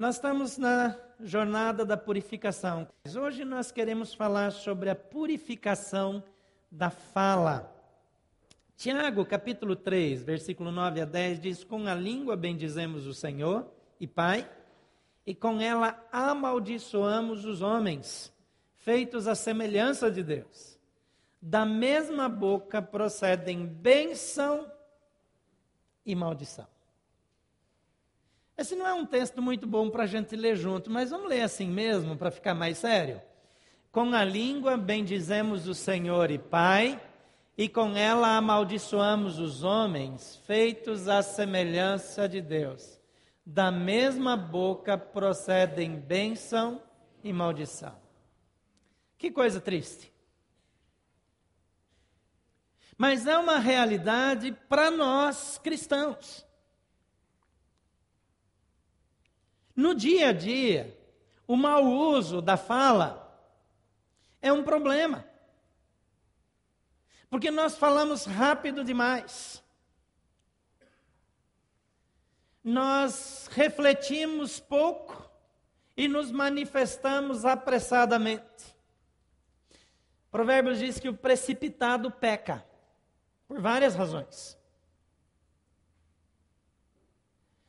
Nós estamos na jornada da purificação. Hoje nós queremos falar sobre a purificação da fala. Tiago, capítulo 3, versículo 9 a 10 diz: Com a língua bendizemos o Senhor e Pai, e com ela amaldiçoamos os homens, feitos à semelhança de Deus. Da mesma boca procedem bênção e maldição. Esse não é um texto muito bom para a gente ler junto, mas vamos ler assim mesmo, para ficar mais sério. Com a língua bendizemos o Senhor e Pai, e com ela amaldiçoamos os homens, feitos à semelhança de Deus. Da mesma boca procedem bênção e maldição. Que coisa triste. Mas é uma realidade para nós cristãos. No dia a dia, o mau uso da fala é um problema. Porque nós falamos rápido demais. Nós refletimos pouco e nos manifestamos apressadamente. Provérbios diz que o precipitado peca, por várias razões.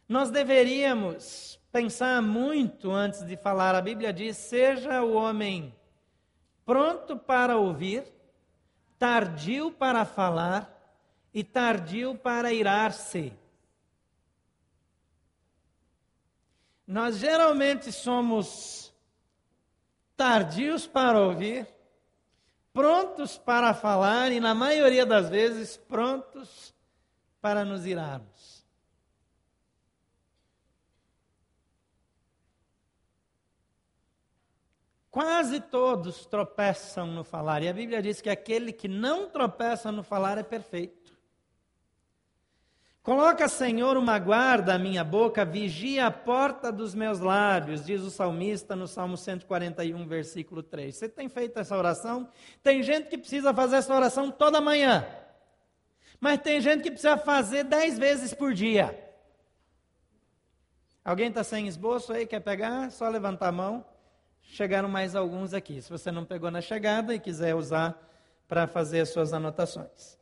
Nós deveríamos pensar muito antes de falar. A Bíblia diz: seja o homem pronto para ouvir, tardio para falar e tardio para irar-se. Nós geralmente somos tardios para ouvir, prontos para falar e, na maioria das vezes, prontos para nos irarmos. Quase todos tropeçam no falar, e a Bíblia diz que aquele que não tropeça no falar é perfeito. Coloca, Senhor, uma guarda à minha boca, vigia a porta dos meus lábios, diz o salmista no Salmo 141, versículo 3. Você tem feito essa oração? Tem gente que precisa fazer essa oração toda manhã, mas tem gente que precisa fazer dez vezes por dia. Alguém está sem esboço aí? Quer pegar? Só levantar a mão. Chegaram mais alguns aqui. Se você não pegou na chegada e quiser usar para fazer as suas anotações.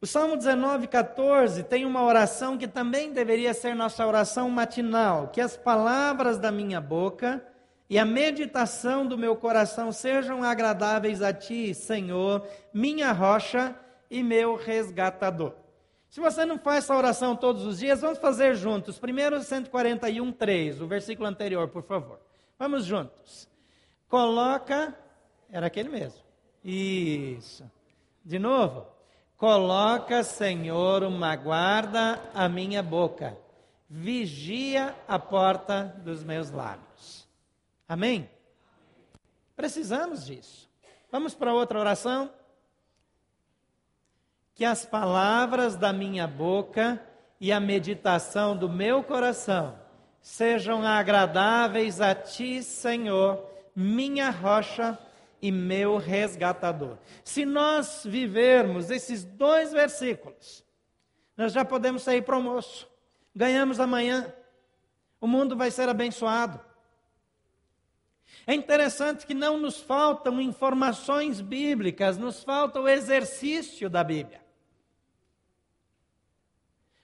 O Salmo 19, 14 tem uma oração que também deveria ser nossa oração matinal: que as palavras da minha boca e a meditação do meu coração sejam agradáveis a ti, Senhor, minha rocha e meu resgatador. Se você não faz essa oração todos os dias, vamos fazer juntos. Primeiro 141, 3, o versículo anterior, por favor. Vamos juntos. Coloca, era aquele mesmo. Isso. De novo. Coloca, Senhor, uma guarda à minha boca. Vigia a porta dos meus lábios. Amém? Precisamos disso. Vamos para outra oração? Que as palavras da minha boca e a meditação do meu coração sejam agradáveis a ti, Senhor, minha rocha e meu resgatador. Se nós vivermos esses dois versículos, nós já podemos sair para o almoço. Ganhamos amanhã. O mundo vai ser abençoado. É interessante que não nos faltam informações bíblicas, nos falta o exercício da Bíblia.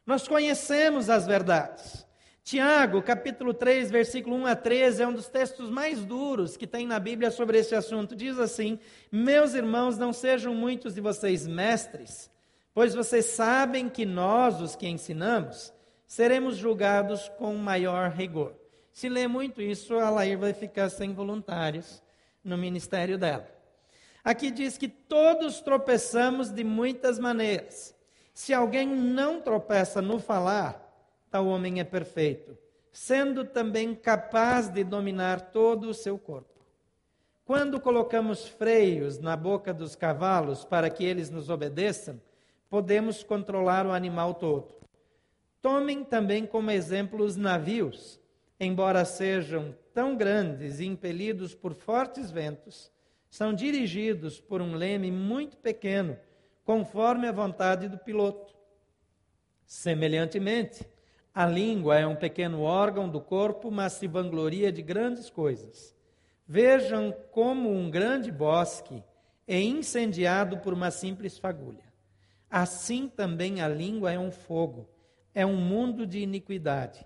Nós conhecemos as verdades. Tiago, capítulo 3, versículo 1 a 13, é um dos textos mais duros que tem na Bíblia sobre esse assunto. Diz assim: Meus irmãos, não sejam muitos de vocês mestres, pois vocês sabem que nós, os que ensinamos, seremos julgados com maior rigor. Se lê muito isso, a Lair vai ficar sem voluntários no ministério dela. Aqui diz que todos tropeçamos de muitas maneiras. Se alguém não tropeça no falar, tal homem é perfeito, sendo também capaz de dominar todo o seu corpo. Quando colocamos freios na boca dos cavalos para que eles nos obedeçam, podemos controlar o animal todo. Tomem também como exemplo os navios, embora sejam tão grandes e impelidos por fortes ventos, são dirigidos por um leme muito pequeno, conforme a vontade do piloto. Semelhantemente, A língua é um pequeno órgão do corpo, mas se vangloria de grandes coisas. Vejam como um grande bosque é incendiado por uma simples fagulha. Assim também a língua é um fogo, é um mundo de iniquidade.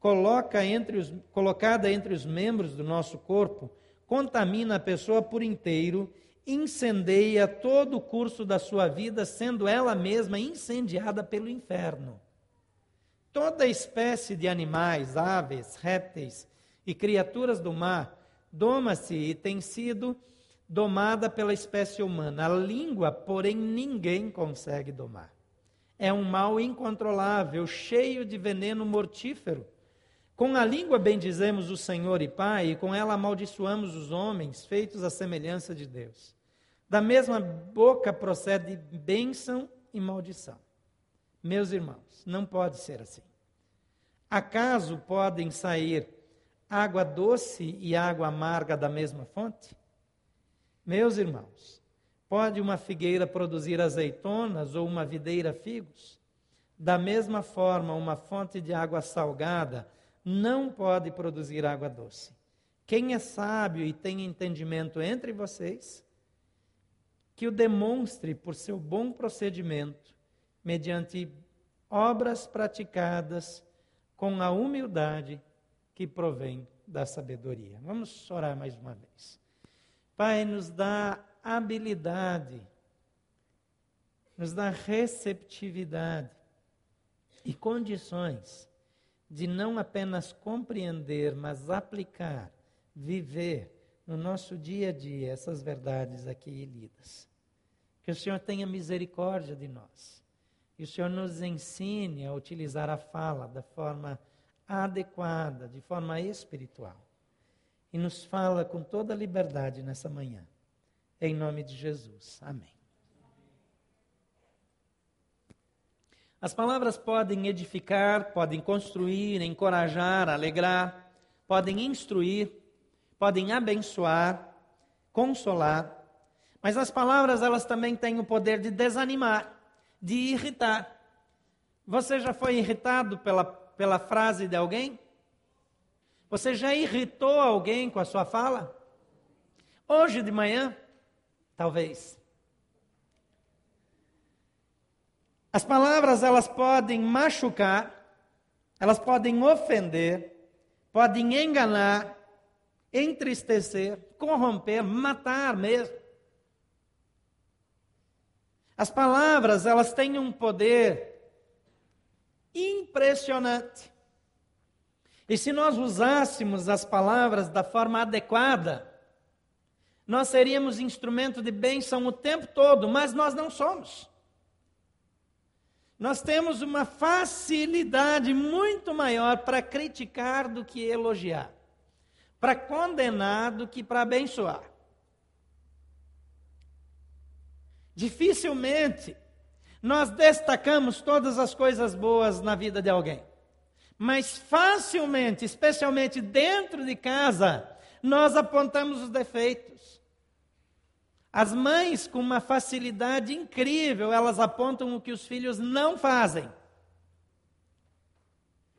Coloca entre os, colocada entre os membros do nosso corpo, contamina a pessoa por inteiro, incendeia todo o curso da sua vida, sendo ela mesma incendiada pelo inferno. Toda espécie de animais, aves, répteis e criaturas do mar doma-se e tem sido domada pela espécie humana. A língua, porém, ninguém consegue domar. É um mal incontrolável, cheio de veneno mortífero. Com a língua bendizemos o Senhor e Pai, e com ela amaldiçoamos os homens, feitos à semelhança de Deus. Da mesma boca procede bênção e maldição. Meus irmãos, não pode ser assim. Acaso podem sair água doce e água amarga da mesma fonte? Meus irmãos, pode uma figueira produzir azeitonas ou uma videira figos? Da mesma forma, uma fonte de água salgada não pode produzir água doce. Quem é sábio e tem entendimento entre vocês, que o demonstre por seu bom procedimento, mediante obras praticadas com a humildade que provém da sabedoria. Vamos orar mais uma vez. Pai, nos dá habilidade, nos dá receptividade e condições de não apenas compreender, mas aplicar, viver no nosso dia a dia essas verdades aqui lidas. Que o Senhor tenha misericórdia de nós e o Senhor nos ensine a utilizar a fala da forma adequada, de forma espiritual. E nos fala com toda liberdade nessa manhã. Em nome de Jesus. Amém. As palavras podem edificar, podem construir, encorajar, alegrar, podem instruir, podem abençoar, consolar, mas as palavras elas também têm o poder de desanimar de irritar. Você já foi irritado pela, pela frase de alguém? Você já irritou alguém com a sua fala? Hoje de manhã? Talvez. As palavras elas podem machucar, elas podem ofender, podem enganar, entristecer, corromper, matar mesmo. As palavras, elas têm um poder impressionante. E se nós usássemos as palavras da forma adequada, nós seríamos instrumento de bênção o tempo todo, mas nós não somos. Nós temos uma facilidade muito maior para criticar do que elogiar, para condenar do que para abençoar. Dificilmente nós destacamos todas as coisas boas na vida de alguém. Mas facilmente, especialmente dentro de casa, nós apontamos os defeitos. As mães, com uma facilidade incrível, elas apontam o que os filhos não fazem.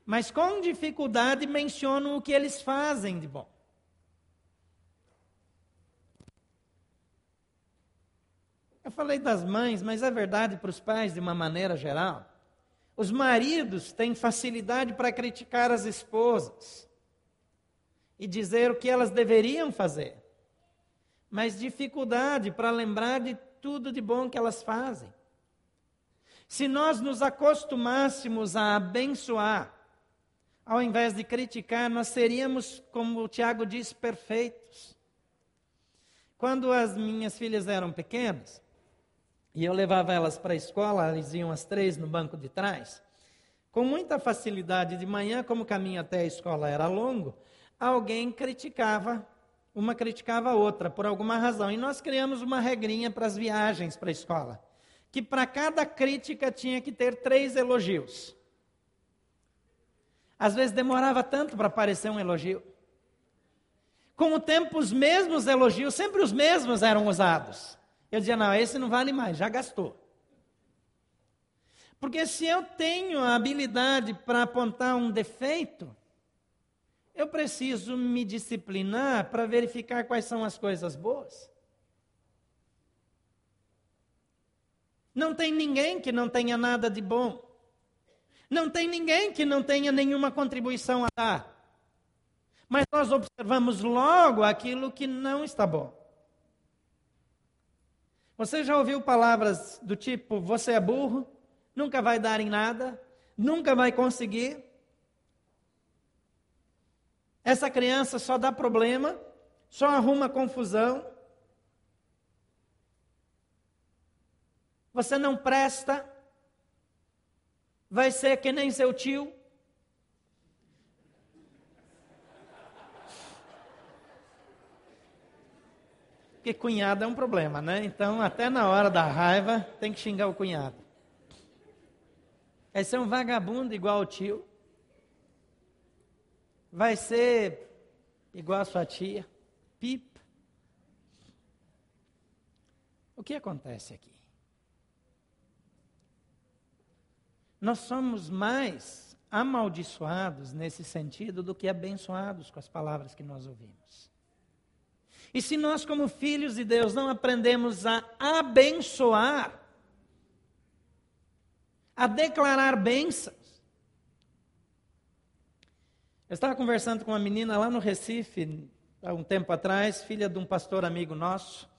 Mas com dificuldade mencionam o que eles fazem de bom. Eu falei das mães, mas é verdade para os pais de uma maneira geral. Os maridos têm facilidade para criticar as esposas e dizer o que elas deveriam fazer, mas dificuldade para lembrar de tudo de bom que elas fazem. Se nós nos acostumássemos a abençoar, ao invés de criticar, nós seríamos, como o Tiago diz, perfeitos. Quando as minhas filhas eram pequenas, e eu levava elas para a escola, elas iam às três no banco de trás. Com muita facilidade de manhã, como o caminho até a escola era longo, alguém criticava, uma criticava a outra, por alguma razão. E nós criamos uma regrinha para as viagens para a escola, que para cada crítica tinha que ter três elogios. Às vezes demorava tanto para aparecer um elogio. Com o tempo, os mesmos elogios, sempre os mesmos eram usados. Eu dizia, não, esse não vale mais, já gastou. Porque se eu tenho a habilidade para apontar um defeito, eu preciso me disciplinar para verificar quais são as coisas boas. Não tem ninguém que não tenha nada de bom. Não tem ninguém que não tenha nenhuma contribuição a dar. Mas nós observamos logo aquilo que não está bom. Você já ouviu palavras do tipo: você é burro, nunca vai dar em nada, nunca vai conseguir? Essa criança só dá problema, só arruma confusão. Você não presta, vai ser que nem seu tio. Porque cunhado é um problema, né? Então, até na hora da raiva, tem que xingar o cunhado. Vai ser um vagabundo igual o tio. Vai ser igual a sua tia. Pip. O que acontece aqui? Nós somos mais amaldiçoados nesse sentido do que abençoados com as palavras que nós ouvimos. E se nós, como filhos de Deus, não aprendemos a abençoar, a declarar bênçãos. Eu estava conversando com uma menina lá no Recife, há um tempo atrás, filha de um pastor amigo nosso,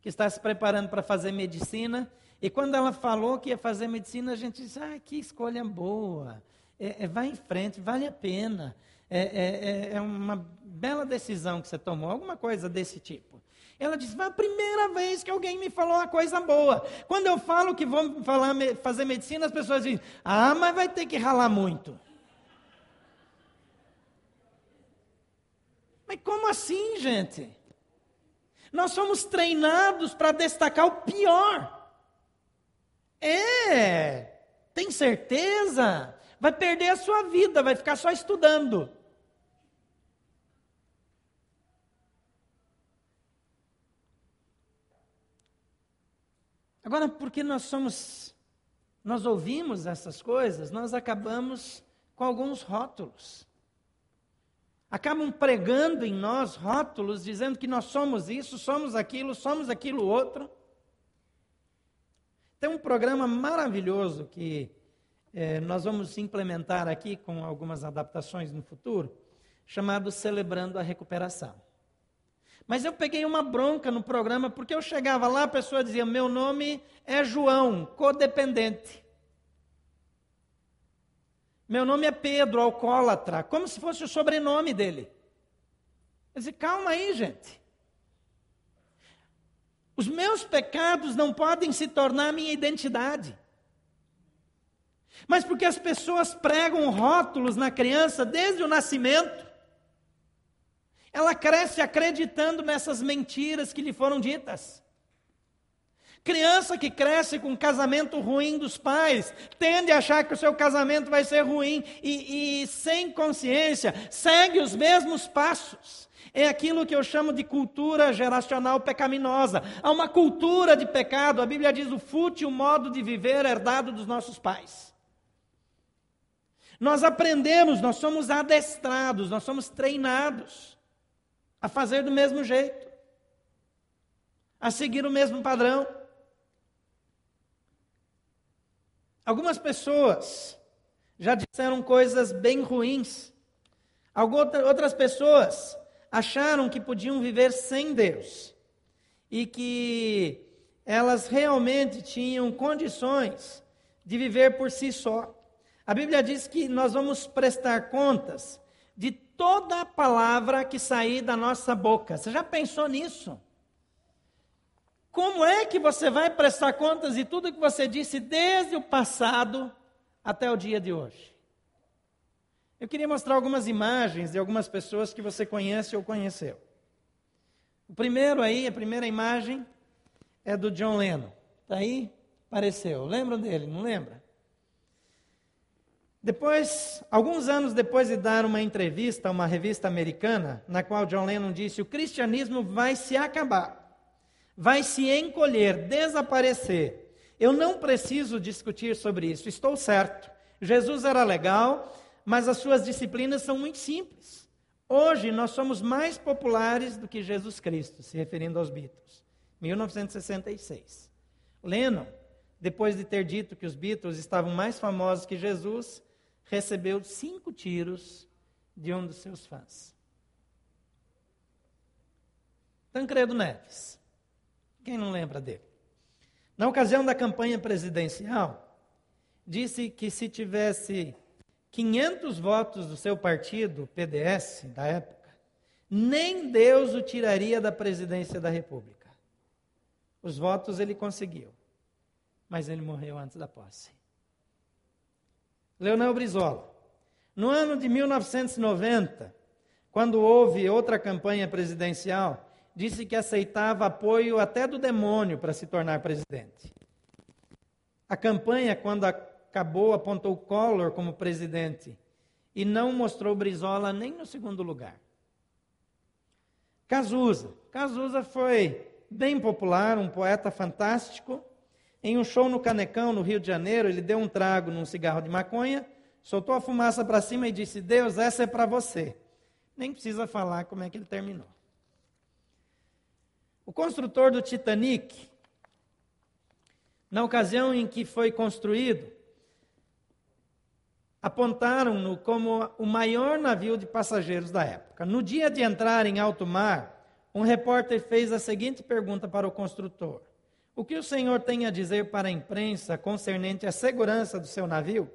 que está se preparando para fazer medicina. E quando ela falou que ia fazer medicina, a gente disse: ah, que escolha boa, é, é, vai em frente, vale a pena. É, é, é, é, uma bela decisão que você tomou, alguma coisa desse tipo. Ela disse: foi a primeira vez que alguém me falou uma coisa boa. Quando eu falo que vou falar, fazer medicina, as pessoas dizem: ah, mas vai ter que ralar muito. Mas como assim, gente? Nós somos treinados para destacar o pior. É, tem certeza? Vai perder a sua vida, vai ficar só estudando. Agora, porque nós somos, nós ouvimos essas coisas, nós acabamos com alguns rótulos. Acabam pregando em nós rótulos, dizendo que nós somos isso, somos aquilo, somos aquilo outro. Tem um programa maravilhoso que é, nós vamos implementar aqui com algumas adaptações no futuro, chamado Celebrando a Recuperação. Mas eu peguei uma bronca no programa, porque eu chegava lá, a pessoa dizia: Meu nome é João, codependente. Meu nome é Pedro, alcoólatra, como se fosse o sobrenome dele. Eu disse: Calma aí, gente. Os meus pecados não podem se tornar minha identidade. Mas porque as pessoas pregam rótulos na criança desde o nascimento, ela cresce acreditando nessas mentiras que lhe foram ditas. Criança que cresce com um casamento ruim dos pais, tende a achar que o seu casamento vai ser ruim e, e sem consciência, segue os mesmos passos. É aquilo que eu chamo de cultura geracional pecaminosa. Há uma cultura de pecado, a Bíblia diz o fútil modo de viver herdado dos nossos pais. Nós aprendemos, nós somos adestrados, nós somos treinados a fazer do mesmo jeito, a seguir o mesmo padrão. Algumas pessoas já disseram coisas bem ruins. Outras pessoas acharam que podiam viver sem Deus e que elas realmente tinham condições de viver por si só. A Bíblia diz que nós vamos prestar contas de toda palavra que sair da nossa boca. Você já pensou nisso? Como é que você vai prestar contas de tudo que você disse desde o passado até o dia de hoje? Eu queria mostrar algumas imagens de algumas pessoas que você conhece ou conheceu. O primeiro aí, a primeira imagem é do John Lennon. Está aí? Apareceu. Lembram dele? Não lembra? Depois, alguns anos depois de dar uma entrevista a uma revista americana, na qual John Lennon disse: o cristianismo vai se acabar, vai se encolher, desaparecer, Eu não preciso discutir sobre isso, estou certo. Jesus era legal, mas as suas disciplinas são muito simples. Hoje nós somos mais populares do que Jesus Cristo, se referindo aos Beatles. 1966. Lennon, depois de ter dito que os Beatles estavam mais famosos que Jesus, recebeu cinco tiros de um dos seus fãs. Tancredo Neves. Quem não lembra dele? Na ocasião da campanha presidencial, disse que se tivesse 500 votos do seu partido, PDS, da época, nem Deus o tiraria da presidência da República. Os votos ele conseguiu, mas ele morreu antes da posse. Leonel Brizola. No ano de 1990, quando houve outra campanha presidencial, disse que aceitava apoio até do demônio para se tornar presidente. A campanha, quando acabou, apontou Collor como presidente e não mostrou Brizola nem no segundo lugar. Cazuza. Cazuza foi bem popular, um poeta fantástico. Em um show no Canecão, no Rio de Janeiro, ele deu um trago num cigarro de maconha, soltou a fumaça para cima e disse: Deus, essa é para você. Nem precisa falar como é que ele terminou. O construtor do Titanic, na ocasião em que foi construído, apontaram-no como o maior navio de passageiros da época. No dia de entrar em alto mar, um repórter fez a seguinte pergunta para o construtor: O que o senhor tem a dizer para a imprensa concernente à segurança do seu navio?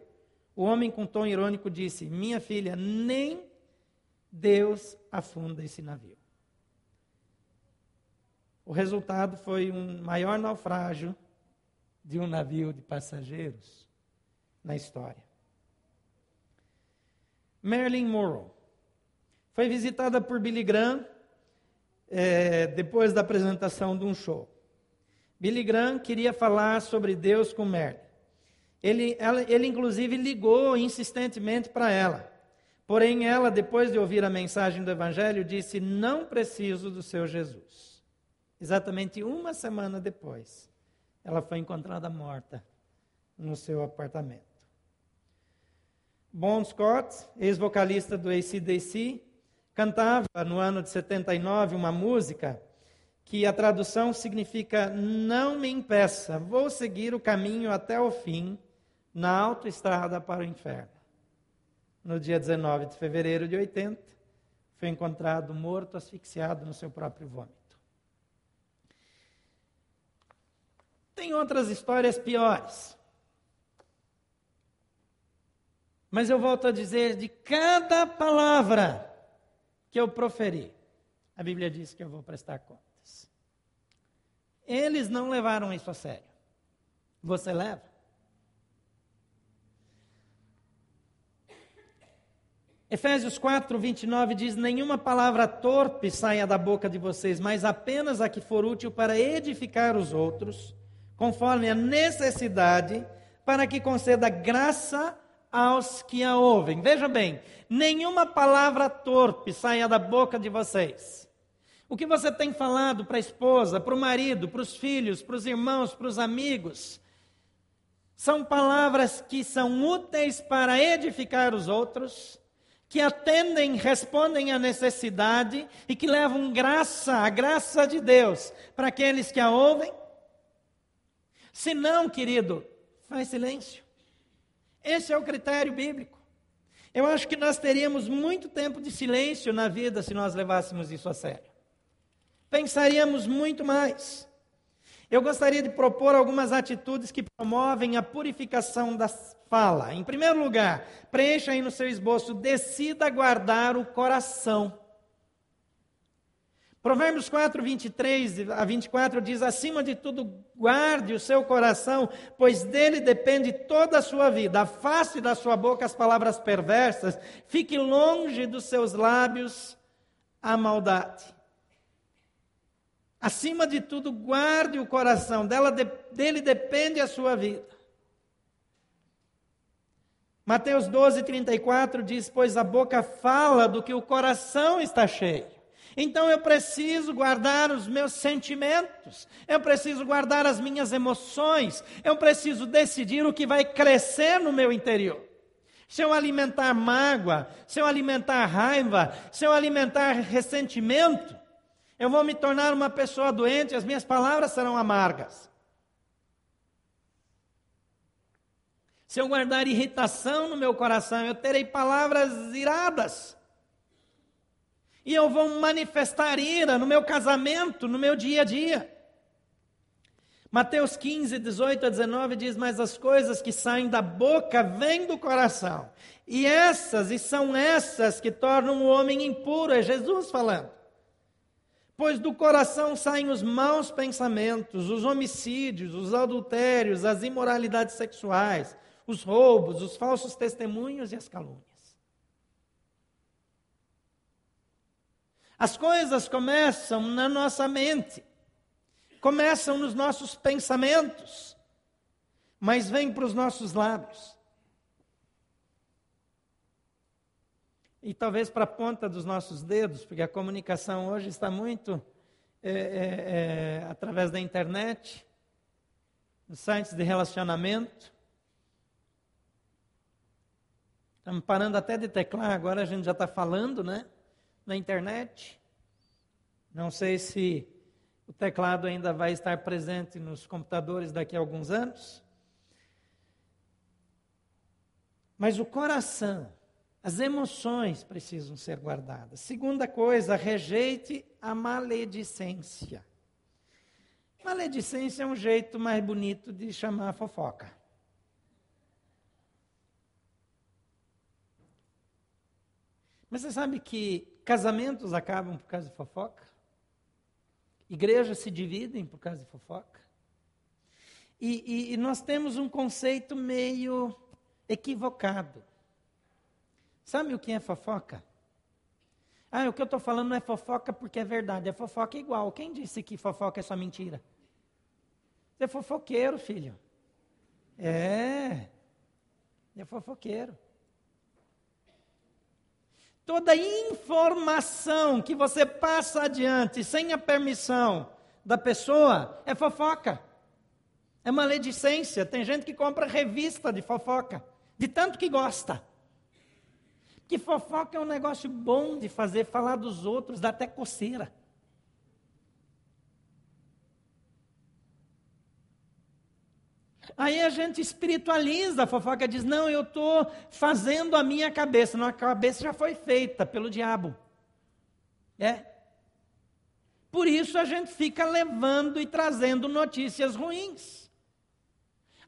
O homem, com tom irônico, disse: Minha filha, nem Deus afunda esse navio. O resultado foi um maior naufrágio de um navio de passageiros na história. Marilyn Monroe foi visitada por Billy Graham é, depois da apresentação de um show. Billy Graham queria falar sobre Deus com Marilyn. Ele, ela, ele inclusive ligou insistentemente para ela. Porém, ela, depois de ouvir a mensagem do Evangelho, disse: Não preciso do seu Jesus. Exatamente uma semana depois, ela foi encontrada morta no seu apartamento. Bon Scott, ex-vocalista do ACDC, cantava no ano de 79 uma música que a tradução significa: Não me impeça, vou seguir o caminho até o fim, na autoestrada para o inferno. No dia 19 de fevereiro de 80, foi encontrado morto, asfixiado no seu próprio vômito. Tem outras histórias piores. Mas eu volto a dizer: de cada palavra que eu proferi, a Bíblia diz que eu vou prestar contas. Eles não levaram isso a sério. Você leva? Efésios 4, 29 diz: Nenhuma palavra torpe saia da boca de vocês, mas apenas a que for útil para edificar os outros conforme a necessidade, para que conceda graça aos que a ouvem. Veja bem, nenhuma palavra torpe saia da boca de vocês. O que você tem falado para a esposa, para o marido, para os filhos, para os irmãos, para os amigos, são palavras que são úteis para edificar os outros, que atendem, respondem à necessidade e que levam graça, a graça de Deus, para aqueles que a ouvem se não, querido, faz silêncio. Esse é o critério bíblico. Eu acho que nós teríamos muito tempo de silêncio na vida se nós levássemos isso a sério. Pensaríamos muito mais. Eu gostaria de propor algumas atitudes que promovem a purificação da fala. Em primeiro lugar, preencha aí no seu esboço, decida guardar o coração. Provérbios 4, 23 a 24 diz: Acima de tudo, guarde o seu coração, pois dele depende toda a sua vida. Afaste da sua boca as palavras perversas, fique longe dos seus lábios a maldade. Acima de tudo, guarde o coração, dela, dele depende a sua vida. Mateus 12, 34 diz: Pois a boca fala do que o coração está cheio. Então eu preciso guardar os meus sentimentos, eu preciso guardar as minhas emoções, eu preciso decidir o que vai crescer no meu interior. Se eu alimentar mágoa, se eu alimentar raiva, se eu alimentar ressentimento, eu vou me tornar uma pessoa doente, as minhas palavras serão amargas. Se eu guardar irritação no meu coração, eu terei palavras iradas. E eu vou manifestar ira no meu casamento, no meu dia a dia. Mateus 15, 18 a 19 diz: Mas as coisas que saem da boca vêm do coração. E essas, e são essas que tornam o homem impuro, é Jesus falando. Pois do coração saem os maus pensamentos, os homicídios, os adultérios, as imoralidades sexuais, os roubos, os falsos testemunhos e as calúnias. As coisas começam na nossa mente, começam nos nossos pensamentos, mas vêm para os nossos lábios. E talvez para a ponta dos nossos dedos, porque a comunicação hoje está muito é, é, é, através da internet, nos sites de relacionamento. Estamos parando até de teclar, agora a gente já está falando, né? na internet. Não sei se o teclado ainda vai estar presente nos computadores daqui a alguns anos. Mas o coração, as emoções precisam ser guardadas. Segunda coisa, rejeite a maledicência. Maledicência é um jeito mais bonito de chamar a fofoca. Mas você sabe que Casamentos acabam por causa de fofoca. Igrejas se dividem por causa de fofoca. E, e, e nós temos um conceito meio equivocado. Sabe o que é fofoca? Ah, o que eu estou falando não é fofoca porque é verdade, é fofoca igual. Quem disse que fofoca é só mentira? Você é fofoqueiro, filho. É. É fofoqueiro. Toda informação que você passa adiante sem a permissão da pessoa é fofoca. É maledicência. Tem gente que compra revista de fofoca, de tanto que gosta. Que fofoca é um negócio bom de fazer, falar dos outros, dá até coceira. Aí a gente espiritualiza a fofoca, diz: não, eu estou fazendo a minha cabeça. Não, a cabeça já foi feita pelo diabo. É. Por isso a gente fica levando e trazendo notícias ruins.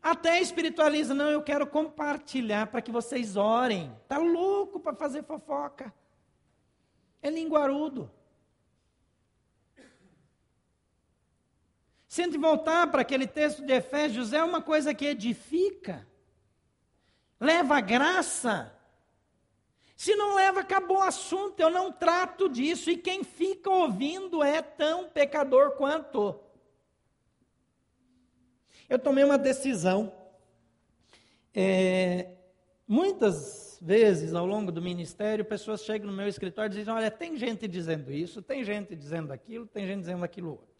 Até espiritualiza, não, eu quero compartilhar para que vocês orem. Está louco para fazer fofoca. É linguarudo. Se a gente voltar para aquele texto de Efésios, é uma coisa que edifica, leva graça. Se não leva, acabou o assunto, eu não trato disso, e quem fica ouvindo é tão pecador quanto. Eu tomei uma decisão. É, muitas vezes ao longo do ministério, pessoas chegam no meu escritório e dizem: Olha, tem gente dizendo isso, tem gente dizendo aquilo, tem gente dizendo aquilo outro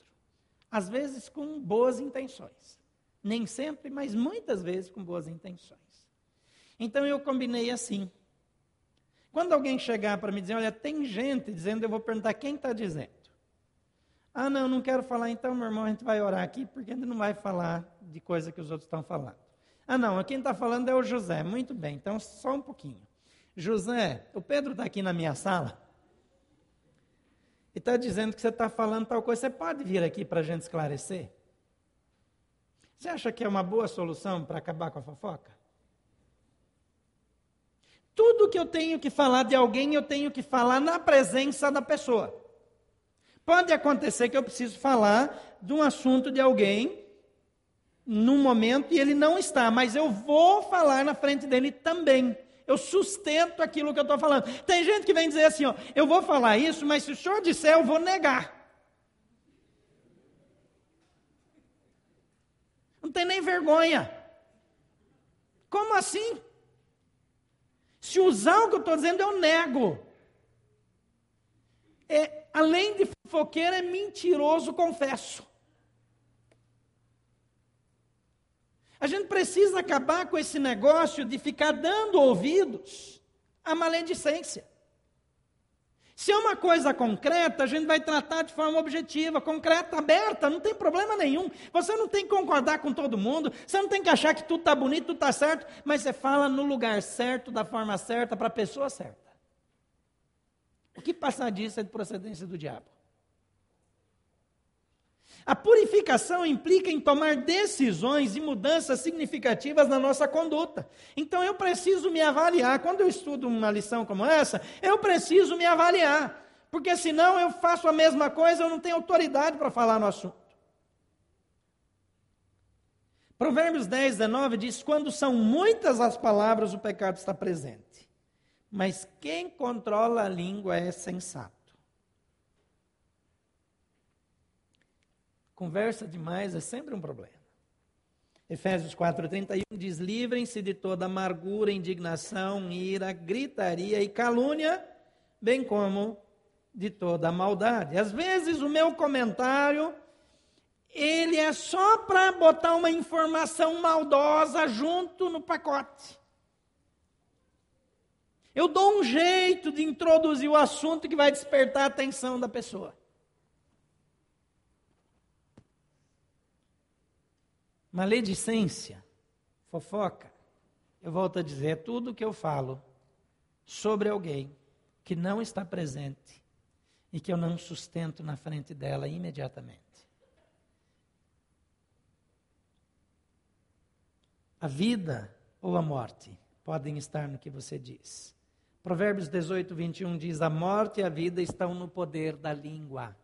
às vezes com boas intenções. Nem sempre, mas muitas vezes com boas intenções. Então eu combinei assim. Quando alguém chegar para me dizer, olha, tem gente dizendo, eu vou perguntar quem está dizendo. Ah, não, não quero falar, então, meu irmão, a gente vai orar aqui, porque a gente não vai falar de coisa que os outros estão falando. Ah, não, quem está falando é o José. Muito bem, então só um pouquinho. José, o Pedro está aqui na minha sala e está dizendo que você está falando tal coisa, você pode vir aqui para a gente esclarecer? Você acha que é uma boa solução para acabar com a fofoca? Tudo que eu tenho que falar de alguém, eu tenho que falar na presença da pessoa. Pode acontecer que eu preciso falar de um assunto de alguém num momento e ele não está, mas eu vou falar na frente dele também eu sustento aquilo que eu estou falando. Tem gente que vem dizer assim: ó, eu vou falar isso, mas se o senhor disser, eu vou negar. Não tem nem vergonha. Como assim? Se usar o que eu estou dizendo, eu nego. é, além de fofoqueiro, é mentiroso, confesso. A gente precisa acabar com esse negócio de ficar dando ouvidos à maledicência. Se é uma coisa concreta, a gente vai tratar de forma objetiva, concreta, aberta, não tem problema nenhum. Você não tem que concordar com todo mundo, você não tem que achar que tudo está bonito, tudo está certo, mas você fala no lugar certo, da forma certa, para a pessoa certa. O que passar disso é de procedência do diabo. A purificação implica em tomar decisões e mudanças significativas na nossa conduta. Então eu preciso me avaliar. Quando eu estudo uma lição como essa, eu preciso me avaliar. Porque senão eu faço a mesma coisa, eu não tenho autoridade para falar no assunto. Provérbios 10, 19 diz: Quando são muitas as palavras, o pecado está presente. Mas quem controla a língua é sensato. Conversa demais é sempre um problema. Efésios 4,31 diz: Livrem-se de toda amargura, indignação, ira, gritaria e calúnia, bem como de toda maldade. Às vezes o meu comentário ele é só para botar uma informação maldosa junto no pacote. Eu dou um jeito de introduzir o assunto que vai despertar a atenção da pessoa. Maledicência, fofoca, eu volto a dizer, é tudo que eu falo sobre alguém que não está presente e que eu não sustento na frente dela imediatamente. A vida ou a morte podem estar no que você diz. Provérbios 18, 21 diz: A morte e a vida estão no poder da língua.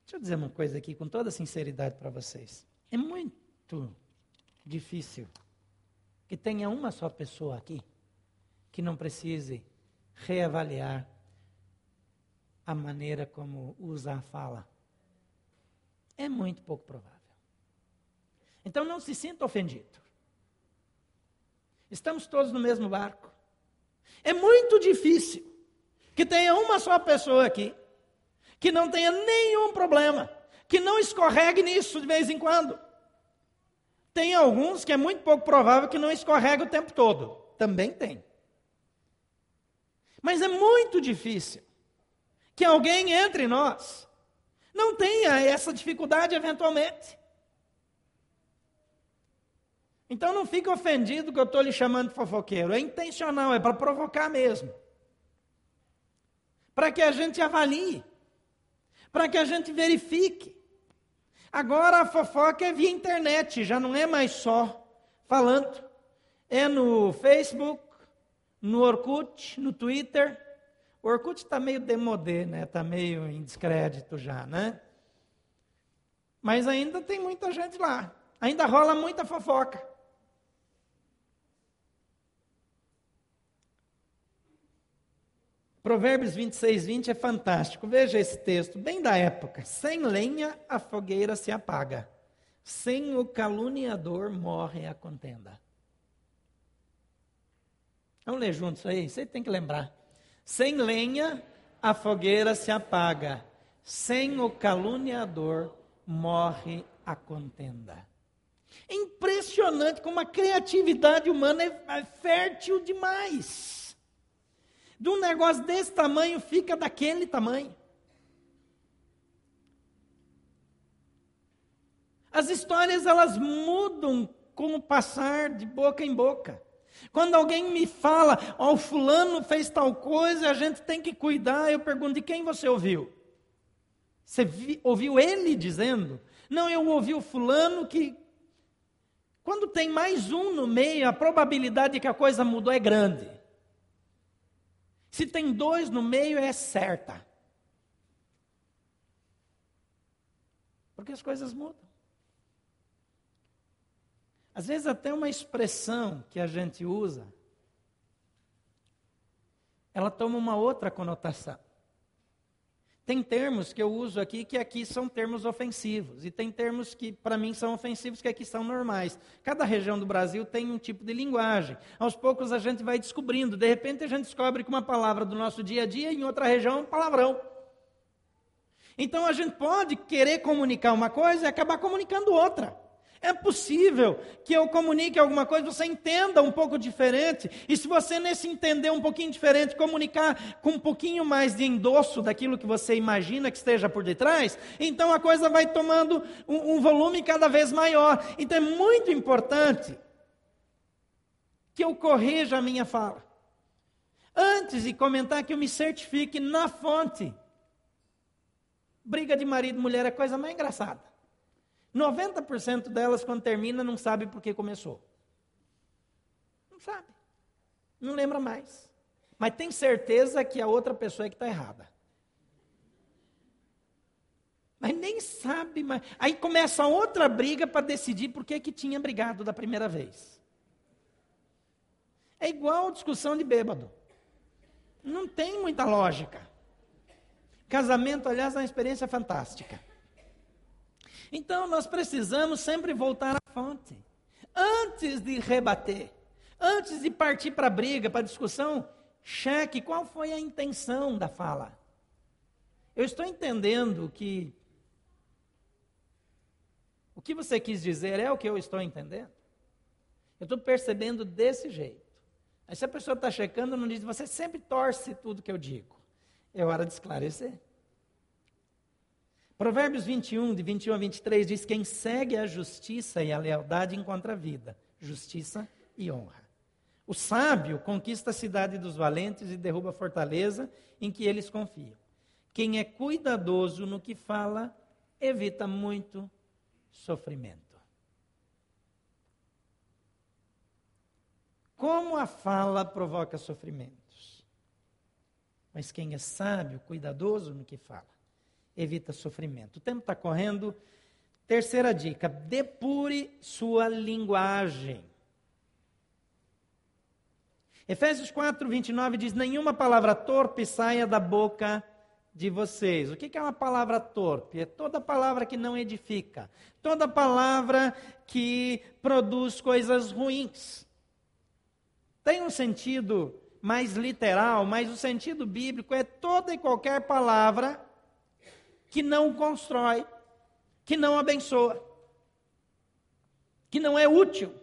Deixa eu dizer uma coisa aqui com toda sinceridade para vocês. É muito difícil que tenha uma só pessoa aqui que não precise reavaliar a maneira como usa a fala. É muito pouco provável. Então não se sinta ofendido. Estamos todos no mesmo barco. É muito difícil que tenha uma só pessoa aqui que não tenha nenhum problema, que não escorregue nisso de vez em quando. Tem alguns que é muito pouco provável que não escorregue o tempo todo. Também tem. Mas é muito difícil que alguém entre nós não tenha essa dificuldade eventualmente. Então não fique ofendido que eu estou lhe chamando de fofoqueiro. É intencional, é para provocar mesmo. Para que a gente avalie para que a gente verifique. Agora a fofoca é via internet, já não é mais só falando. É no Facebook, no Orkut, no Twitter. O Orkut está meio demodé, né? Está meio em descrédito já, né? Mas ainda tem muita gente lá. Ainda rola muita fofoca. Provérbios 26, 20 é fantástico. Veja esse texto, bem da época. Sem lenha a fogueira se apaga, sem o caluniador morre a contenda. Vamos ler juntos aí? Você tem que lembrar. Sem lenha a fogueira se apaga, sem o caluniador morre a contenda. É impressionante como a criatividade humana é fértil demais de um negócio desse tamanho fica daquele tamanho. As histórias elas mudam com o passar de boca em boca. Quando alguém me fala, ó, oh, fulano fez tal coisa, a gente tem que cuidar, eu pergunto, de quem você ouviu? Você vi, ouviu ele dizendo? Não, eu ouvi o fulano que. Quando tem mais um no meio, a probabilidade de que a coisa mudou é grande. Se tem dois no meio, é certa. Porque as coisas mudam. Às vezes, até uma expressão que a gente usa, ela toma uma outra conotação. Tem termos que eu uso aqui que aqui são termos ofensivos, e tem termos que para mim são ofensivos que aqui são normais. Cada região do Brasil tem um tipo de linguagem. Aos poucos a gente vai descobrindo, de repente a gente descobre que uma palavra do nosso dia a dia em outra região é um palavrão. Então a gente pode querer comunicar uma coisa e acabar comunicando outra. É possível que eu comunique alguma coisa, você entenda um pouco diferente, e se você nesse entender um pouquinho diferente, comunicar com um pouquinho mais de endosso daquilo que você imagina que esteja por detrás, então a coisa vai tomando um, um volume cada vez maior. Então é muito importante que eu corrija a minha fala. Antes de comentar, que eu me certifique na fonte. Briga de marido e mulher é a coisa mais engraçada. 90% delas, quando termina, não sabe por que começou. Não sabe. Não lembra mais. Mas tem certeza que a outra pessoa é que está errada. Mas nem sabe mais. Aí começa outra briga para decidir por que, que tinha brigado da primeira vez. É igual discussão de bêbado. Não tem muita lógica. Casamento, aliás, é uma experiência fantástica. Então nós precisamos sempre voltar à fonte. Antes de rebater, antes de partir para a briga, para a discussão, cheque qual foi a intenção da fala. Eu estou entendendo que o que você quis dizer é o que eu estou entendendo. Eu estou percebendo desse jeito. Aí se a pessoa está checando, não diz, você sempre torce tudo que eu digo. É hora de esclarecer. Provérbios 21, de 21 a 23, diz: Quem segue a justiça e a lealdade encontra a vida, justiça e honra. O sábio conquista a cidade dos valentes e derruba a fortaleza em que eles confiam. Quem é cuidadoso no que fala, evita muito sofrimento. Como a fala provoca sofrimentos? Mas quem é sábio, cuidadoso no que fala, evita sofrimento. O tempo está correndo. Terceira dica: depure sua linguagem. Efésios 4, 29 diz: Nenhuma palavra torpe saia da boca de vocês. O que é uma palavra torpe? É toda palavra que não edifica, toda palavra que produz coisas ruins. Tem um sentido mais literal, mas o sentido bíblico é toda e qualquer palavra que não constrói, que não abençoa, que não é útil.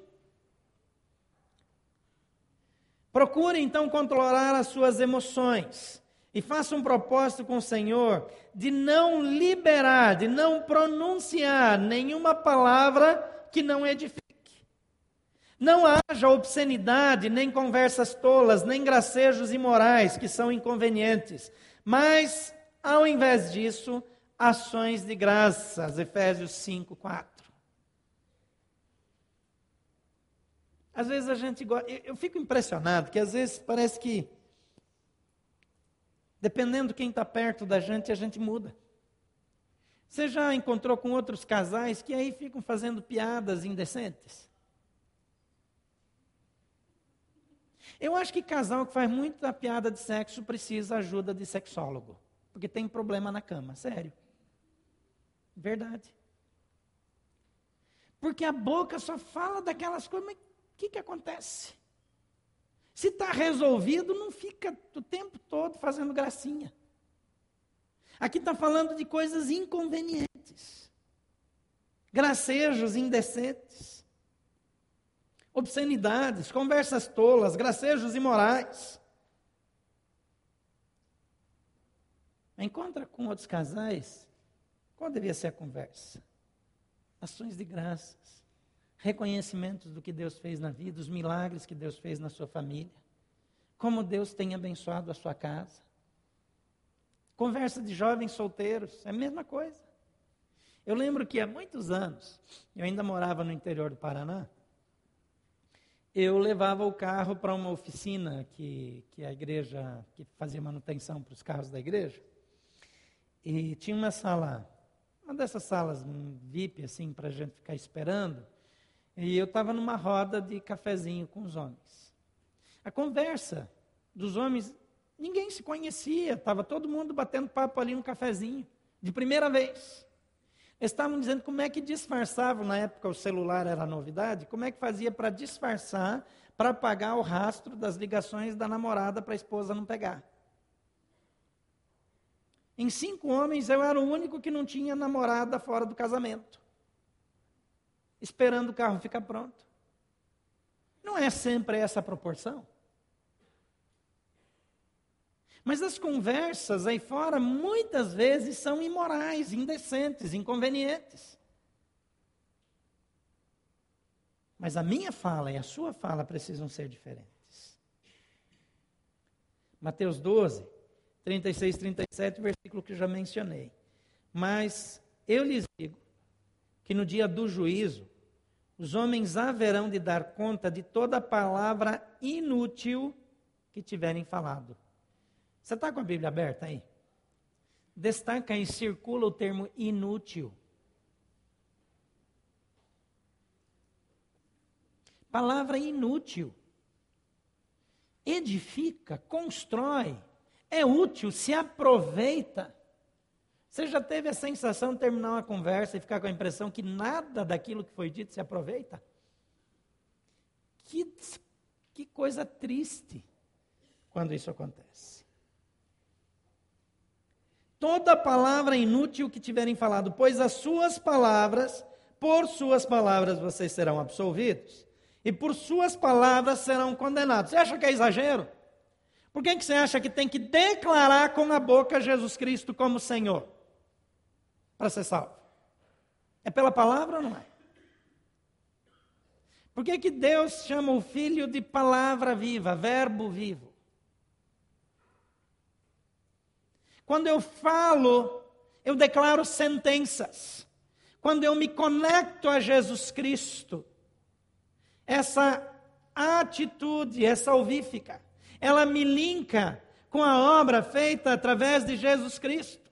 Procure então controlar as suas emoções e faça um propósito com o Senhor de não liberar, de não pronunciar nenhuma palavra que não edifique. Não haja obscenidade, nem conversas tolas, nem gracejos imorais que são inconvenientes, mas, ao invés disso, ações de graças, Efésios 5, 4. Às vezes a gente gosta, eu fico impressionado, que às vezes parece que, dependendo de quem está perto da gente, a gente muda. Você já encontrou com outros casais que aí ficam fazendo piadas indecentes? Eu acho que casal que faz muita piada de sexo precisa ajuda de sexólogo, porque tem problema na cama, sério. Verdade. Porque a boca só fala daquelas coisas, mas o que, que acontece? Se está resolvido, não fica o tempo todo fazendo gracinha. Aqui está falando de coisas inconvenientes, gracejos indecentes, obscenidades, conversas tolas, gracejos imorais. Encontra com outros casais qual devia ser a conversa? Ações de graças, reconhecimentos do que Deus fez na vida, os milagres que Deus fez na sua família, como Deus tem abençoado a sua casa. Conversa de jovens solteiros, é a mesma coisa. Eu lembro que há muitos anos, eu ainda morava no interior do Paraná, eu levava o carro para uma oficina que, que a igreja, que fazia manutenção para os carros da igreja, e tinha uma sala uma dessas salas VIP, assim, para a gente ficar esperando. E eu estava numa roda de cafezinho com os homens. A conversa dos homens Ninguém se conhecia, estava todo mundo batendo papo ali no cafezinho, de primeira vez. Eles estavam dizendo como é que disfarçavam, na época o celular era novidade, como é que fazia para disfarçar, para apagar o rastro das ligações da namorada para a esposa não pegar. Em cinco homens, eu era o único que não tinha namorada fora do casamento, esperando o carro ficar pronto. Não é sempre essa proporção. Mas as conversas aí fora muitas vezes são imorais, indecentes, inconvenientes. Mas a minha fala e a sua fala precisam ser diferentes. Mateus 12, 36, 37, versículo que já mencionei. Mas eu lhes digo que no dia do juízo, os homens haverão de dar conta de toda palavra inútil que tiverem falado. Você está com a Bíblia aberta aí? Destaca e circula o termo inútil. Palavra inútil. Edifica, constrói, é útil, se aproveita. Você já teve a sensação de terminar uma conversa e ficar com a impressão que nada daquilo que foi dito se aproveita? Que, que coisa triste quando isso acontece. Toda palavra inútil que tiverem falado, pois as suas palavras, por suas palavras vocês serão absolvidos, e por suas palavras serão condenados. Você acha que é exagero? Por que, que você acha que tem que declarar com a boca Jesus Cristo como Senhor? Para ser salvo. É pela palavra ou não é? Por que, que Deus chama o Filho de palavra viva, verbo vivo? Quando eu falo, eu declaro sentenças. Quando eu me conecto a Jesus Cristo, essa atitude é salvífica ela me linka com a obra feita através de Jesus Cristo.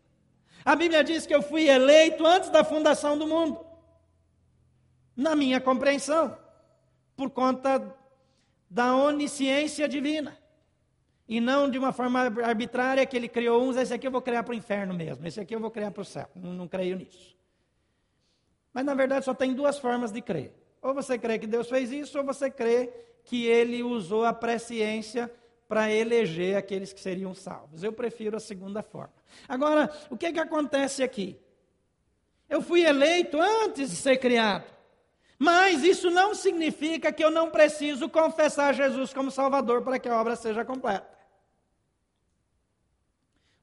A Bíblia diz que eu fui eleito antes da fundação do mundo, na minha compreensão, por conta da onisciência divina. E não de uma forma arbitrária que ele criou uns, esse aqui eu vou criar para o inferno mesmo, esse aqui eu vou criar para o céu. Não, não creio nisso. Mas na verdade só tem duas formas de crer. Ou você crê que Deus fez isso, ou você crê que ele usou a presciência para eleger aqueles que seriam salvos. Eu prefiro a segunda forma. Agora, o que, que acontece aqui? Eu fui eleito antes de ser criado. Mas isso não significa que eu não preciso confessar Jesus como Salvador para que a obra seja completa.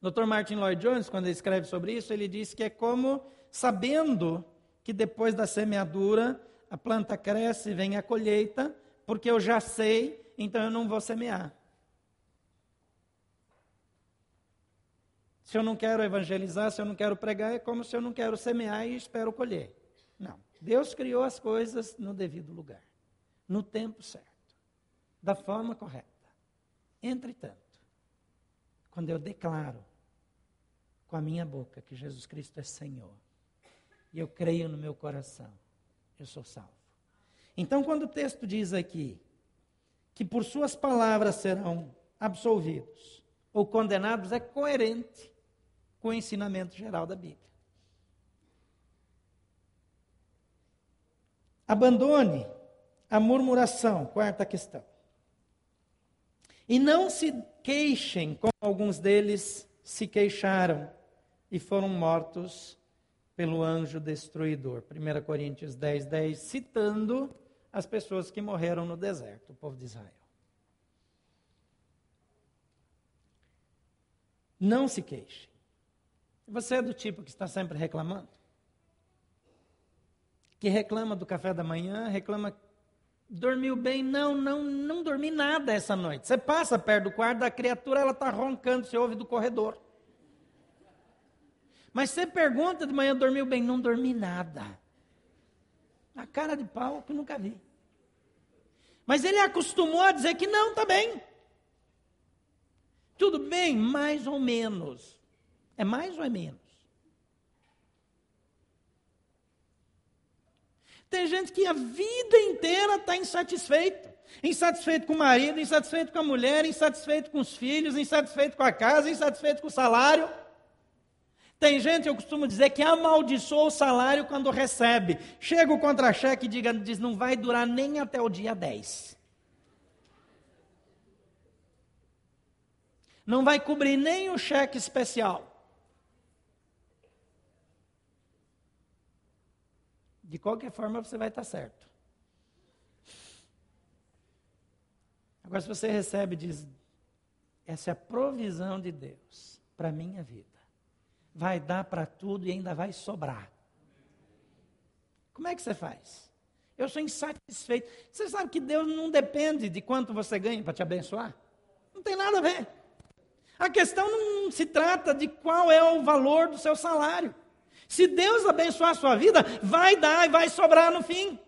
Dr. Martin Lloyd Jones, quando ele escreve sobre isso, ele diz que é como sabendo que depois da semeadura a planta cresce e vem a colheita, porque eu já sei, então eu não vou semear. Se eu não quero evangelizar, se eu não quero pregar, é como se eu não quero semear e espero colher. Não. Deus criou as coisas no devido lugar, no tempo certo, da forma correta. Entretanto, quando eu declaro com a minha boca que Jesus Cristo é Senhor, e eu creio no meu coração, eu sou salvo. Então, quando o texto diz aqui que por suas palavras serão absolvidos ou condenados, é coerente com o ensinamento geral da Bíblia. Abandone a murmuração, quarta questão. E não se queixem, como alguns deles se queixaram e foram mortos pelo anjo destruidor. 1 Coríntios 10, 10, citando as pessoas que morreram no deserto, o povo de Israel. Não se queixem. Você é do tipo que está sempre reclamando? Que reclama do café da manhã, reclama. Dormiu bem? Não, não, não dormi nada essa noite. Você passa perto do quarto da criatura, ela está roncando, você ouve do corredor. Mas você pergunta de manhã, dormiu bem? Não dormi nada. A cara de pau que nunca vi. Mas ele acostumou a dizer que não, está bem. Tudo bem, mais ou menos. É mais ou é menos? Tem gente que a vida inteira está insatisfeito. Insatisfeito com o marido, insatisfeito com a mulher, insatisfeito com os filhos, insatisfeito com a casa, insatisfeito com o salário. Tem gente, eu costumo dizer, que amaldiçoa o salário quando recebe. Chega o contra-cheque e diga, diz, não vai durar nem até o dia 10. Não vai cobrir nem o cheque especial. De qualquer forma, você vai estar certo. Agora, se você recebe, diz: essa é a provisão de Deus para a minha vida. Vai dar para tudo e ainda vai sobrar. Como é que você faz? Eu sou insatisfeito. Você sabe que Deus não depende de quanto você ganha para te abençoar? Não tem nada a ver. A questão não se trata de qual é o valor do seu salário. Se Deus abençoar a sua vida, vai dar e vai sobrar no fim.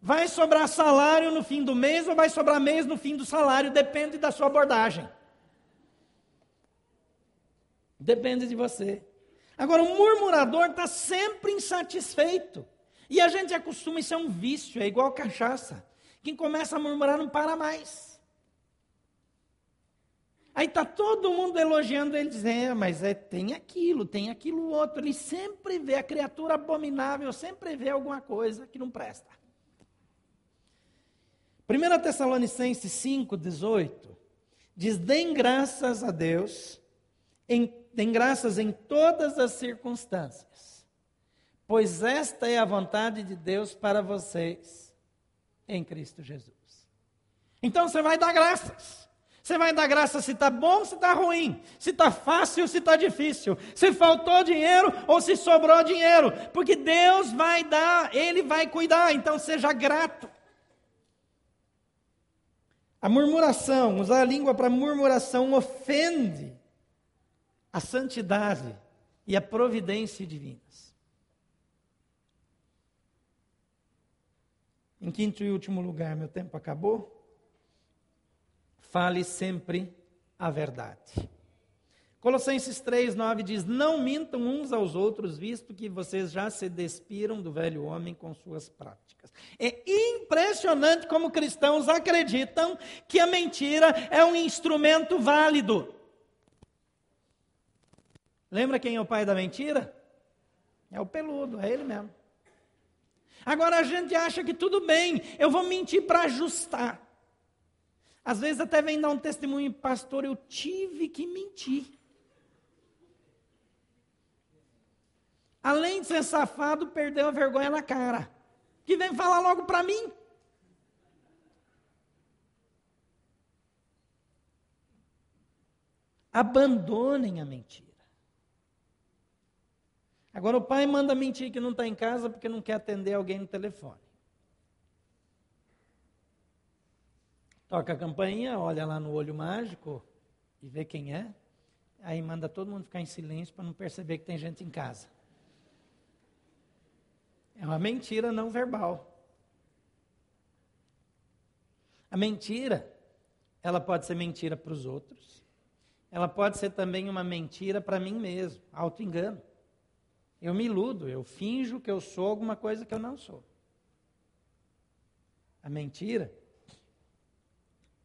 Vai sobrar salário no fim do mês ou vai sobrar mês no fim do salário, depende da sua abordagem. Depende de você. Agora, o murmurador está sempre insatisfeito. E a gente acostuma, isso é um vício, é igual cachaça. Quem começa a murmurar não para mais. Aí está todo mundo elogiando ele, dizendo, é, mas é, tem aquilo, tem aquilo outro. Ele sempre vê, a criatura abominável sempre vê alguma coisa que não presta. 1 Tessalonicenses 5, 18, diz: Deem graças a Deus, em, graças em todas as circunstâncias, pois esta é a vontade de Deus para vocês em Cristo Jesus. Então você vai dar graças. Você vai dar graça se está bom, se está ruim, se está fácil, se está difícil, se faltou dinheiro ou se sobrou dinheiro, porque Deus vai dar, Ele vai cuidar, então seja grato. A murmuração, usar a língua para murmuração ofende a santidade e a providência divinas. Em quinto e último lugar, meu tempo acabou. Fale sempre a verdade. Colossenses 3, 9 diz: Não mintam uns aos outros, visto que vocês já se despiram do velho homem com suas práticas. É impressionante como cristãos acreditam que a mentira é um instrumento válido. Lembra quem é o pai da mentira? É o peludo, é ele mesmo. Agora a gente acha que tudo bem, eu vou mentir para ajustar. Às vezes até vem dar um testemunho, pastor, eu tive que mentir. Além de ser safado, perdeu a vergonha na cara. Que vem falar logo para mim. Abandonem a mentira. Agora o pai manda mentir que não está em casa porque não quer atender alguém no telefone. Toca a campainha, olha lá no olho mágico e vê quem é. Aí manda todo mundo ficar em silêncio para não perceber que tem gente em casa. É uma mentira não verbal. A mentira, ela pode ser mentira para os outros. Ela pode ser também uma mentira para mim mesmo, auto-engano. Eu me iludo, eu finjo que eu sou alguma coisa que eu não sou. A mentira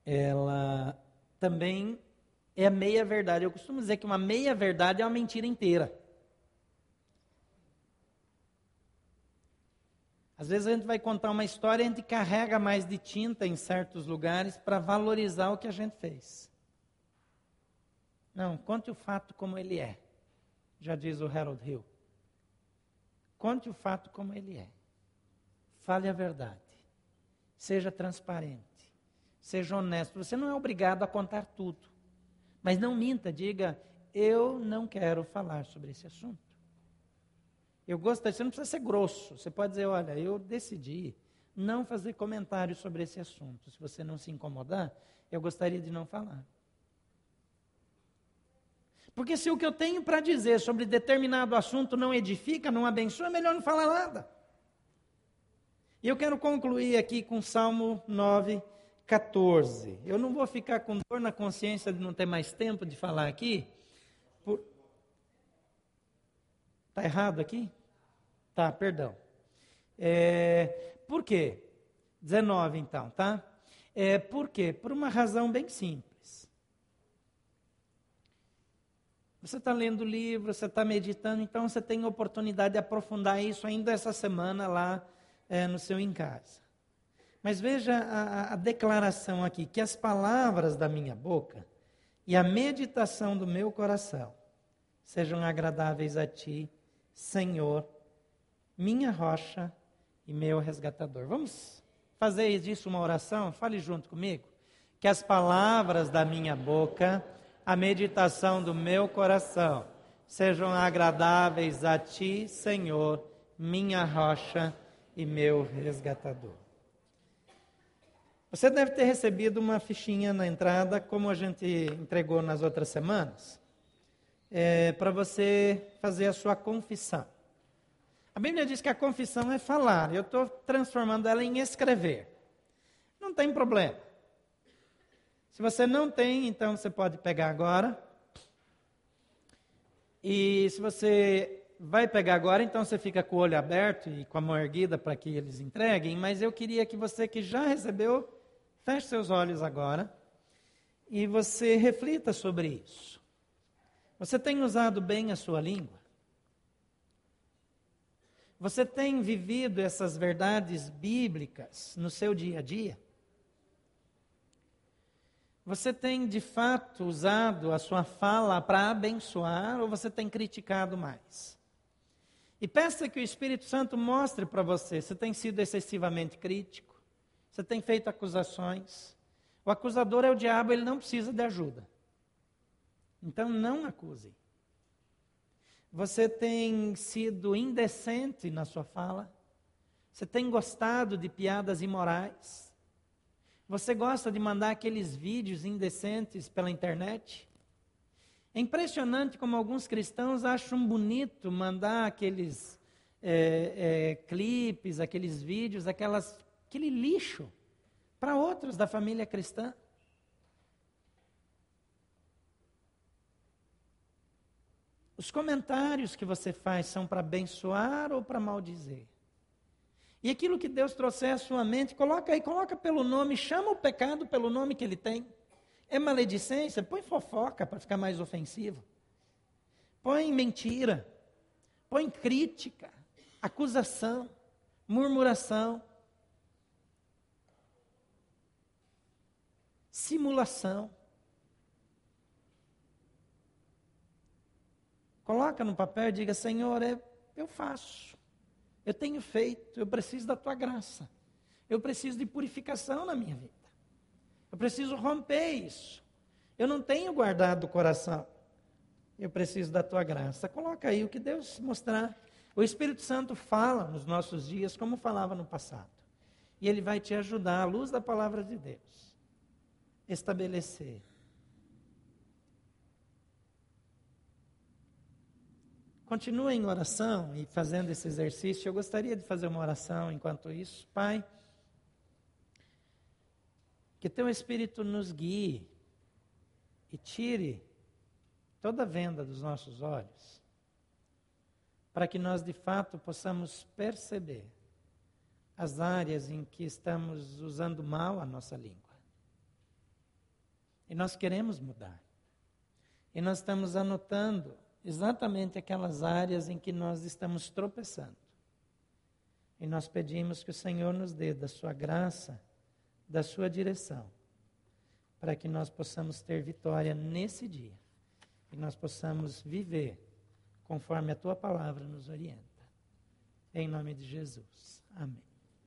ela também é a meia verdade. Eu costumo dizer que uma meia verdade é uma mentira inteira. Às vezes a gente vai contar uma história e a gente carrega mais de tinta em certos lugares para valorizar o que a gente fez. Não, conte o fato como ele é, já diz o Harold Hill. Conte o fato como ele é. Fale a verdade. Seja transparente. Seja honesto. Você não é obrigado a contar tudo. Mas não minta, diga: eu não quero falar sobre esse assunto. Eu gostaria, você não precisa ser grosso. Você pode dizer: olha, eu decidi não fazer comentários sobre esse assunto. Se você não se incomodar, eu gostaria de não falar. Porque se o que eu tenho para dizer sobre determinado assunto não edifica, não abençoa, é melhor não falar nada. E eu quero concluir aqui com Salmo 9, 14. Eu não vou ficar com dor na consciência de não ter mais tempo de falar aqui. Por... Tá errado aqui? Tá, perdão. É... Por quê? 19 então, tá? É, por quê? Por uma razão bem simples. Você está lendo o livro, você está meditando, então você tem oportunidade de aprofundar isso ainda essa semana lá é, no seu em casa. Mas veja a, a declaração aqui: que as palavras da minha boca e a meditação do meu coração sejam agradáveis a ti, Senhor, minha rocha e meu resgatador. Vamos fazer disso uma oração? Fale junto comigo. Que as palavras da minha boca, a meditação do meu coração, sejam agradáveis a ti, Senhor, minha rocha e meu resgatador. Você deve ter recebido uma fichinha na entrada, como a gente entregou nas outras semanas, é, para você fazer a sua confissão. A Bíblia diz que a confissão é falar, eu estou transformando ela em escrever. Não tem problema. Se você não tem, então você pode pegar agora. E se você vai pegar agora, então você fica com o olho aberto e com a mão erguida para que eles entreguem, mas eu queria que você que já recebeu Feche seus olhos agora e você reflita sobre isso. Você tem usado bem a sua língua? Você tem vivido essas verdades bíblicas no seu dia a dia? Você tem de fato usado a sua fala para abençoar ou você tem criticado mais? E peça que o Espírito Santo mostre para você se tem sido excessivamente crítico você tem feito acusações. O acusador é o diabo, ele não precisa de ajuda. Então não acuse. Você tem sido indecente na sua fala. Você tem gostado de piadas imorais. Você gosta de mandar aqueles vídeos indecentes pela internet. É impressionante como alguns cristãos acham bonito mandar aqueles é, é, clipes, aqueles vídeos, aquelas aquele lixo para outros da família cristã. Os comentários que você faz são para abençoar ou para maldizer? E aquilo que Deus trouxer à sua mente, coloca aí, coloca pelo nome, chama o pecado pelo nome que ele tem. É maledicência? Põe fofoca para ficar mais ofensivo. Põe mentira. Põe crítica, acusação, murmuração. Simulação. Coloca no papel e diga: Senhor, é, eu faço, eu tenho feito, eu preciso da tua graça, eu preciso de purificação na minha vida, eu preciso romper isso, eu não tenho guardado o coração, eu preciso da tua graça. Coloca aí o que Deus mostrar. O Espírito Santo fala nos nossos dias como falava no passado, e ele vai te ajudar à luz da palavra de Deus estabelecer. Continue em oração e fazendo esse exercício. Eu gostaria de fazer uma oração enquanto isso. Pai, que teu Espírito nos guie e tire toda a venda dos nossos olhos, para que nós de fato possamos perceber as áreas em que estamos usando mal a nossa língua. E nós queremos mudar. E nós estamos anotando exatamente aquelas áreas em que nós estamos tropeçando. E nós pedimos que o Senhor nos dê da sua graça, da sua direção, para que nós possamos ter vitória nesse dia. E nós possamos viver conforme a tua palavra nos orienta. Em nome de Jesus. Amém.